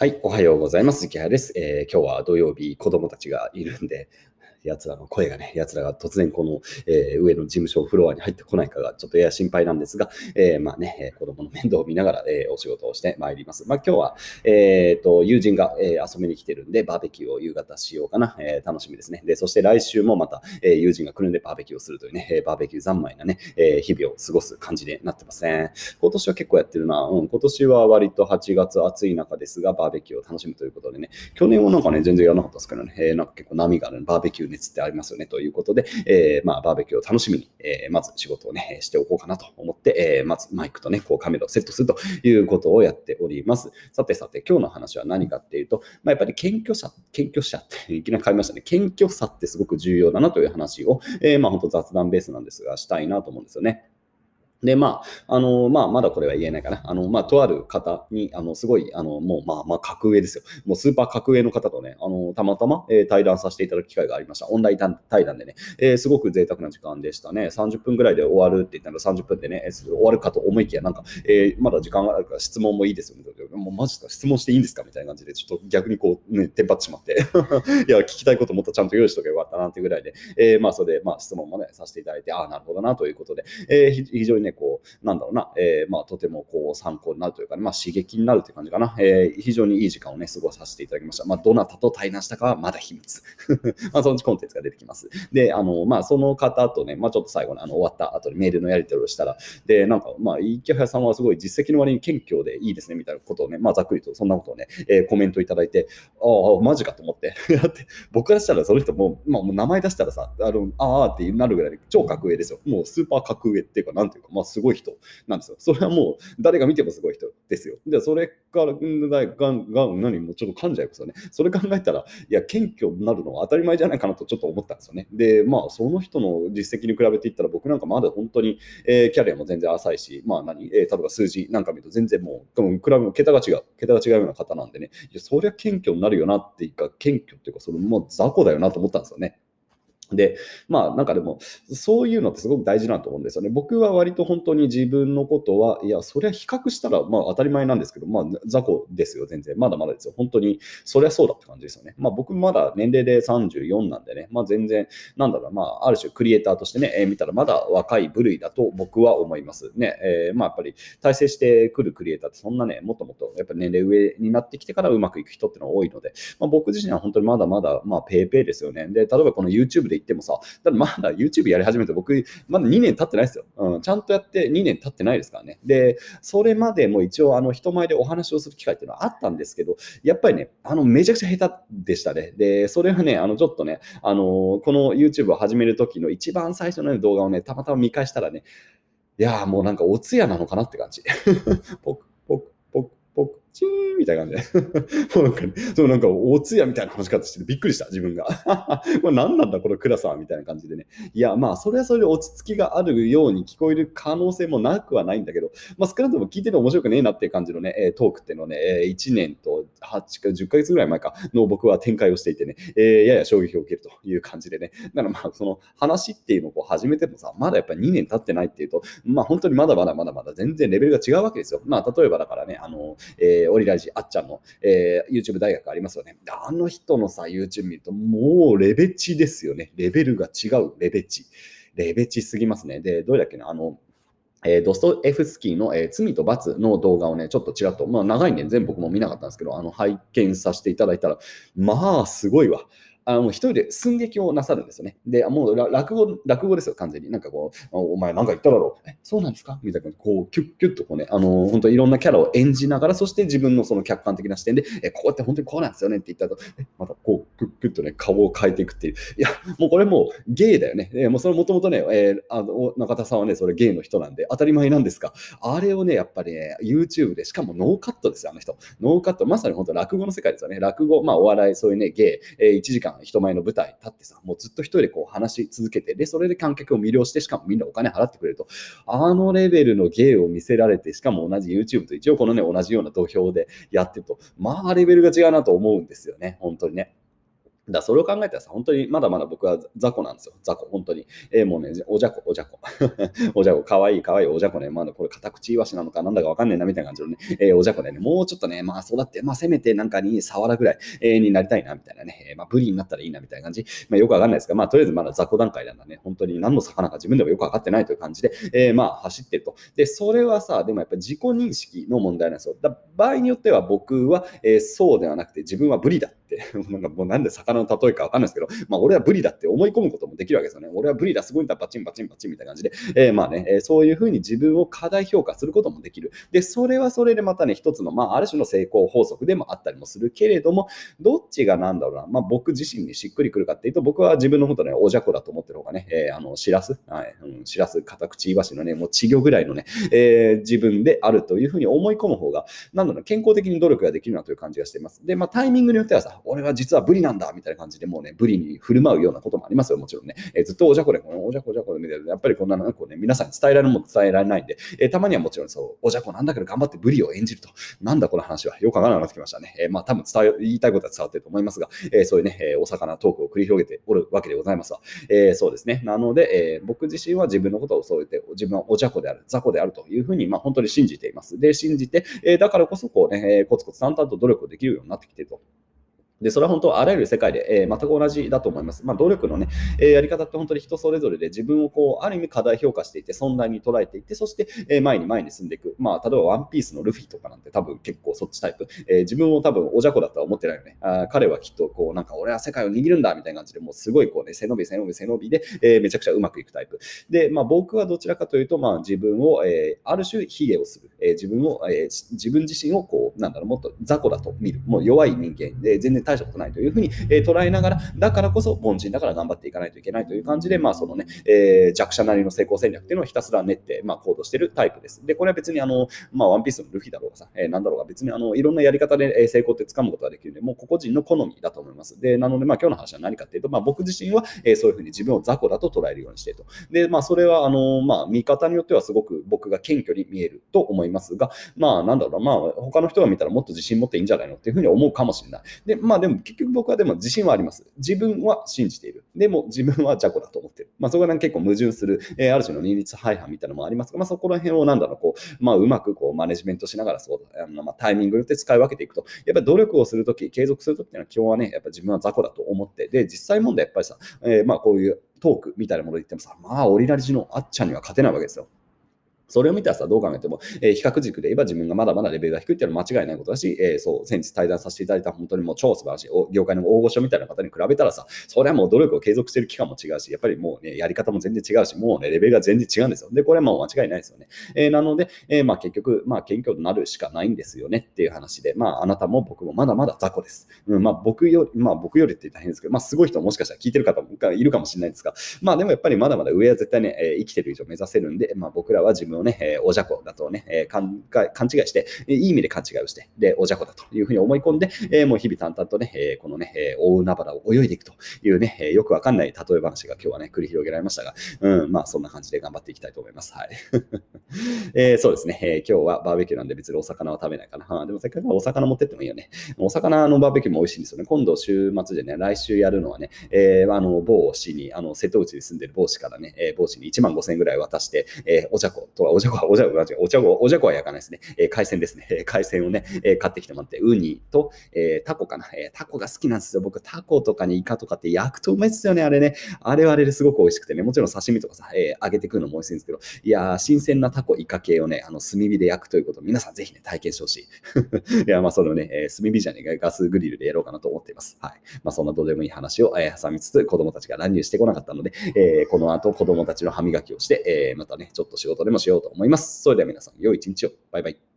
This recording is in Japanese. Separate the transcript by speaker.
Speaker 1: はい、おはようございます。池原です、えー、今日は土曜日、子供たちがいるんで、奴らの声がね、奴らが突然この、えー、上の事務所フロアに入ってこないかがちょっとやや心配なんですが、えー、まあね、子供の面倒を見ながら、えー、お仕事をしてまいります。まあ今日は、えっ、と、友人が、え遊びに来てるんで、バーベキューを夕方しようかな、え楽しみですね。で、そして来週もまた、え友人が来るんでバーベキューをするというね、バーベキュー三昧なね、え日々を過ごす感じになってますね。今年は結構やってるな。うん、今年は割と8月暑い中ですが、バーベキューを楽しむということでね、去年はなんかね、全然やらなかったですけどね、えなんか結構波があるバーベキュー熱ってありますよね。ということで、えー、まあ、バーベキューを楽しみに、えー、まず仕事をね、しておこうかなと思って、えー、まずマイクとね、こうカメラをセットするということをやっております。さてさて、今日の話は何かっていうと、まあ、やっぱり謙虚者、謙虚者って いきなり変えましたね。謙虚さってすごく重要だなという話を、え、まあ、本当雑談ベースなんですが、したいなと思うんですよね。で、まあ、あの、まあ、まだこれは言えないかな。あの、まあ、とある方に、あの、すごい、あの、もう、まあ、まあ、格上ですよ。もう、スーパー格上の方とね、あの、たまたま、えー、対談させていただく機会がありました。オンライン対談でね、えー、すごく贅沢な時間でしたね。30分ぐらいで終わるって言ったら30分でね、えー、終わるかと思いきや、なんか、えー、まだ時間があるから質問もいいですよ、ね。もう、マジか、質問していいんですか？みたいな感じで、ちょっと逆にこう、ね、テンパってしまって。いや、聞きたいこともっとちゃんと用意しとけばよかったなっていうぐらいで、えー、まあ、それで、まあ、質問もね、させていただいて、ああ、なるほどなということで、えー、非常にね、こう、なんだろうろうな、えー、まあ、とてもこう参考になるというか、ね、まあ、刺激になるという感じかな、えー、非常にいい時間をね、過ごさせていただきました。まあ、どなたと対談したかはまだ秘密。まあ、そのうちコンテンツが出てきます。で、あの、まあ、その方とね、まあ、ちょっと最後にあの終わった後にメールのやり取りをしたら、で、なんか、まあ、池原さんはすごい実績の割に謙虚でいいですね、みたいなことをね、まあ、ざっくりとそんなことをね、えー、コメントいただいて、ああ、マジかと思って。だって、僕からしたらその人も、まあ、もう名前出したらさ、あの、ああってなるぐらい超格上ですよ。もうスーパー格上っていうか、なんていうか、まあ、すごい人なんですよ。それはもう誰が見てもすごい人ですよ。で、それから、がん、がん、何もちょっと噛んじゃいますよね。それ考えたら、いや、謙虚になるのは当たり前じゃないかなとちょっと思ったんですよね。で、まあ、その人の実績に比べていったら、僕なんかまだ本当に、えー、キャリアも全然浅いし、まあ何、えー、例えば数字なんか見ると全然もう、多分比べ桁が違う、桁が違うような方なんでね、いや、そりゃ謙虚になるよなっていうか、謙虚っていうか、それもう雑魚だよなと思ったんですよね。で、まあなんかでも、そういうのってすごく大事なと思うんですよね。僕は割と本当に自分のことは、いや、それは比較したらまあ当たり前なんですけど、まあ雑魚ですよ、全然。まだまだですよ。本当に、そりゃそうだって感じですよね。まあ僕まだ年齢で34なんでね、まあ全然、なんだろう、まあある種クリエイターとしてね、えー、見たらまだ若い部類だと僕は思います。ね、えー、まあやっぱり体制してくるクリエイターってそんなね、もっともっとやっぱ年齢上になってきてからうまくいく人ってのは多いので、まあ僕自身は本当にまだまだ、まあペーペーですよね。で、例えばこの YouTube で言ってもさ、まだ YouTube やり始めて僕、まだ2年経ってないですよ。うん、ちゃんとやって2年経ってないですからね。で、それまでも一応、あの、人前でお話をする機会っていうのはあったんですけど、やっぱりね、あの、めちゃくちゃ下手でしたね。で、それはね、あの、ちょっとね、あの、この YouTube を始める時の一番最初の動画をね、たまたま見返したらね、いやーもうなんかお通夜なのかなって感じ。ポクポクポクポクチーみたいな感じで。もうなんか、ね、そうなんか、お通夜みたいな話し方しててびっくりした、自分が。これ何なんだ、この暗さは、みたいな感じでね。いや、まあ、それはそれで落ち着きがあるように聞こえる可能性もなくはないんだけど、まあ、少なくとも聞いてて面白くねえなっていう感じのね、トークっていうのをね、1年と8か10ヶ月ぐらい前かの僕は展開をしていてね、えー、やや衝撃を受けるという感じでね。だからまあ、その話っていうのをこう始めてもさ、まだやっぱり2年経ってないっていうと、まあ、本当にまだまだまだまだ全然レベルが違うわけですよ。まあ、例えばだからね、あの、えー、オリラジあっちゃんの、えー、YouTube 大学ありますよね。あの人のさ、YouTube 見ると、もうレベチですよね。レベルが違う、レベチ。レベチすぎますね。で、どれだっけな、あの、えー、ドストエフスキーの、えー、罪と罰の動画をね、ちょっとちらっと、まあ長いね、全部僕も見なかったんですけど、あの、拝見させていただいたら、まあ、すごいわ。あの、一人で寸劇をなさるんですよね。で、もう落語、落語ですよ、完全に。なんかこう、お前なんか言っただろう。え、そうなんですか？みたいな、こう、キュッキュッとこうね、あの、本当いろんなキャラを演じながら、そして自分のその客観的な視点で、え、こうやって本当にこうなんですよねって言ったと、え、またこう、キュッキュッとね、顔を変えていくっていう。いや、もうこれもう芸だよね。えもうそれもともとね、えー、あの、中田さんはね、それ芸の人なんで、当たり前なんですか。あれをね、やっぱりね、YouTube で、しかもノーカットですよ、あの人。ノーカット、まさに本当落語の世界ですよね。落語、まあお笑い、そういうね、芸、えー、1時間人前の舞台、立ってさ、もうずっと一人でこう話し続けて、で、それで観客を魅了して、しかもみんなお金払ってくれると。あのレベルの芸を見せられて、しかも同じ YouTube と一応このね、同じような土俵でやってると、まあレベルが違うなと思うんですよね、本当にね。だそれを考えたらさ、本当にまだまだ僕は雑魚なんですよ。雑魚、本当に。えー、もうね、おじゃこ、おじゃこ。おじゃこ、かわいいかわいいおじゃこね。まだこれ、片口いわしなのかなんだかわかんねえなみたいな感じのね、えー、おじゃこね、もうちょっとね、まあそうだって、まあせめてなんかに触らぐらい、えー、になりたいなみたいなね、えまあブリになったらいいなみたいな感じ。まあよくわかんないですが、まあとりあえずまだ雑魚段階なんだね。本当に何の魚か自分でもよくわかってないという感じで、えまあ走ってると。で、それはさ、でもやっぱ自己認識の問題なんですよ。だ場合によっては僕は、えそうではなくて自分はブリだって、なんかもうなんで魚の例えかわかんないですけど、まあ、俺はブリだって思い込むこともできるわけですよね。俺はブリだ、すごいんだ、バチンバチンバチンみたいな感じで、えー、まあね、えそういうふうに自分を過大評価することもできる。で、それはそれでまたね、一つの、まあ、ある種の成功法則でもあったりもするけれども、どっちがなんだろうな、まあ、僕自身にしっくりくるかっていうと、僕は自分のことね、おじゃこだと思ってる方がね、えー、あの、しらす、はい、うん、しらす、片口いわしのね、もう稚魚ぐらいのね、えー、自分であるというふうに思い込む方が、なんだろう、健康的に努力ができるなという感じがしています。で、まあ、タイミングによってはさ、俺は実はブリなんだ、みたいなたいな感じでもうね、ブリに振る舞うようなこともありますよ、もちろんね。えー、ずっとおじゃこで、おじゃこおじゃこで見てる、やっぱりこんなの、こうね、皆さんに伝えられるも伝えられないんで、えー、たまにはもちろんそう、おじゃこなんだけど頑張ってブリを演じると。なんだこの話は。よくわからなくなってきましたね。えー、まあ多分伝え、言いたいことは伝わってると思いますが、えー、そういうね、えー、お魚トークを繰り広げておるわけでございますわ。えー、そうですね。なので、えー、僕自身は自分のことをそう言って、自分はおじゃこである、雑魚であるというふうに、まあ本当に信じています。で、信じて、えー、だからこそこうね、えー、コツコツ淡々と努力できるようになってきていると。で、それは本当あらゆる世界で、えー、全く同じだと思います。まあ、努力のね、えー、やり方って本当に人それぞれで自分をこう、ある意味課題評価していて、存在に捉えていって、そして、えー、前に前に進んでいく。まあ、例えばワンピースのルフィとかなんて多分結構そっちタイプ。えー、自分を多分おじゃこだとは思ってないよね。あ彼はきっとこう、なんか俺は世界を握るんだみたいな感じで、もうすごいこうね、背伸び背伸び背伸びで、えー、めちゃくちゃうまくいくタイプ。で、まあ僕はどちらかというと、まあ自分を、えー、ある種卑下をする。えー、自分を、えー、自分自身をこう、なんだろう、もっと雑魚だと見る。もう弱い人間で全然大したことないというふうにえ捉えながら、だからこそ凡人だから頑張っていかないといけないという感じで、まあそのね、えー、弱者なりの成功戦略っていうのをひたすら練って、まあ行動しているタイプです。で、これは別にあの、まあワンピースのルフィだろうがさ、えー、なんだろうが別にあの、いろんなやり方で成功って掴むことができるので、もう個々人の好みだと思います。で、なのでまあ今日の話は何かっていうと、まあ僕自身は、え、そういうふうに自分を雑魚だと捉えるようにしていると。で、まあそれはあの、まあ見方によってはすごく僕が謙虚に見えると思いますが、まあなんだろうな、まあ他の人が見たらもっと自信持っていいんじゃないのっていうふうに思うかもしれない。で、まあでも結局僕はでも自信はあります。自分は信じている。でも自分は雑魚だと思ってる。まあ、そこが結構矛盾する、えー、ある種の二律背反みたいなのもありますが、まあ、そこら辺をなんだろう、こう、まあ、うまくこうマネジメントしながらそうあの、まあ、タイミングによって使い分けていくと、やっぱり努力をするとき、継続するときっていうのは基本はね、やっぱ自分は雑魚だと思って、で、実際問題やっぱりさ、えー、まあこういうトークみたいなもので言ってもさ、まあ、オリラジのあっちゃんには勝てないわけですよ。それを見たらさ、どう考えても、えー、比較軸で言えば自分がまだまだレベルが低いっていうのは間違いないことだし、えー、そう、先日対談させていただいた本当にもう超素晴らしい、業界の大御所みたいな方に比べたらさ、それはもう努力を継続してる期間も違うし、やっぱりもうね、やり方も全然違うし、もうね、レベルが全然違うんですよ。で、これはもう間違いないですよね。えー、なので、えまあ結局、まあ謙虚になるしかないんですよねっていう話で、まああなたも僕もまだまだ雑魚です。うん、まあ僕より、まあ僕よりって言ったら変ですけど、まあすごい人もしかしたら聞いてる方もいるかもしれないですが、まあでもやっぱりまだまだ上は絶対ね、え生きてる以上目指せるんで、まあ僕らは自分をね、おじゃこだとね、えー、勘違いして、いい意味で勘違いをして、で、おじゃこだというふうに思い込んで、えー、もう日々淡々とね、えー、このね、え、大海原を泳いでいくというね、えー、よくわかんない例え話が今日はね、繰り広げられましたが、うん、まあそんな感じで頑張っていきたいと思います。はい。えー、そうですね、えー、今日はバーベキューなんで別にお魚は食べないかな。はあ、でもせっかくお魚持ってってもいいよね。お魚のバーベキューも美味しいんですよね。今度週末でね、来週やるのはね、えー、あの、某市に、あの、瀬戸内に住んでる某市からね、えー、某市に1万5000円ぐらい渡して、えー、おじゃことは、おじゃこは、おじゃこは、おじゃこ、おじゃこは焼かないですね。えー、海鮮ですね。えー、海鮮をね、えー、買ってきてもらって、ウニと、えー、タコかな、えー。タコが好きなんですよ。僕、タコとかにイカとかって焼くとうまいですよね、あれね。あれはあれですごく美味しくてね、もちろん刺身とかさ、えー、揚げてくるのも美味しいんですけど、いや、新鮮なタコ、イカ系をね、あの、炭火で焼くということを皆さんぜひね、体験してほしい。いや、まあ、そのね、えー、炭火じゃねえかガスグリルでやろうかなと思っています。はい。まあ、そんなどうでもいい話を、えー、挟みつつ、子供たちが乱入してこなかったので、えー、この後子供たちの歯磨きをして、えー、またね、ちょっと仕事でもしようようと思います。それでは皆さん、良い一日を。バイバイ。